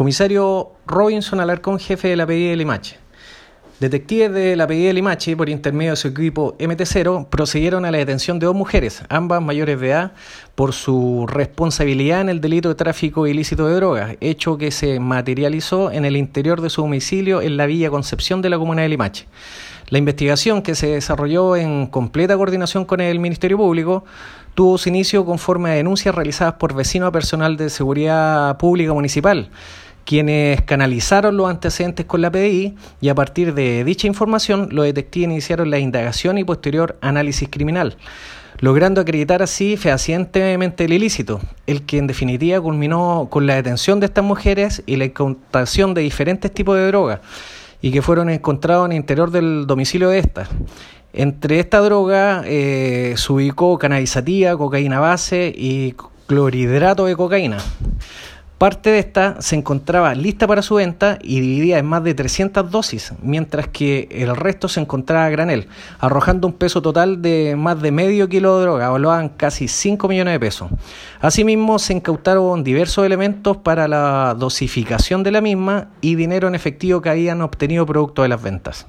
Comisario Robinson Alarcón, jefe de la PDI de Limache. Detectives de la PDI de Limache, por intermedio de su equipo MT0, procedieron a la detención de dos mujeres, ambas mayores de edad, por su responsabilidad en el delito de tráfico ilícito de drogas, hecho que se materializó en el interior de su domicilio en la Villa Concepción de la comuna de Limache. La investigación, que se desarrolló en completa coordinación con el Ministerio Público, tuvo su inicio conforme a denuncias realizadas por vecinos a personal de seguridad pública municipal quienes canalizaron los antecedentes con la PDI y a partir de dicha información los detectives iniciaron la indagación y posterior análisis criminal, logrando acreditar así fehacientemente el ilícito, el que en definitiva culminó con la detención de estas mujeres y la incautación de diferentes tipos de drogas y que fueron encontrados en el interior del domicilio de estas. Entre esta droga eh, se ubicó cannabisativa, cocaína base y clorhidrato de cocaína. Parte de esta se encontraba lista para su venta y dividida en más de 300 dosis, mientras que el resto se encontraba a granel, arrojando un peso total de más de medio kilo de droga, evaluaban casi 5 millones de pesos. Asimismo, se incautaron diversos elementos para la dosificación de la misma y dinero en efectivo que habían obtenido producto de las ventas.